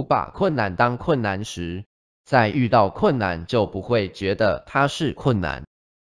不把困难当困难时在遇到困难就不会觉得它是困难。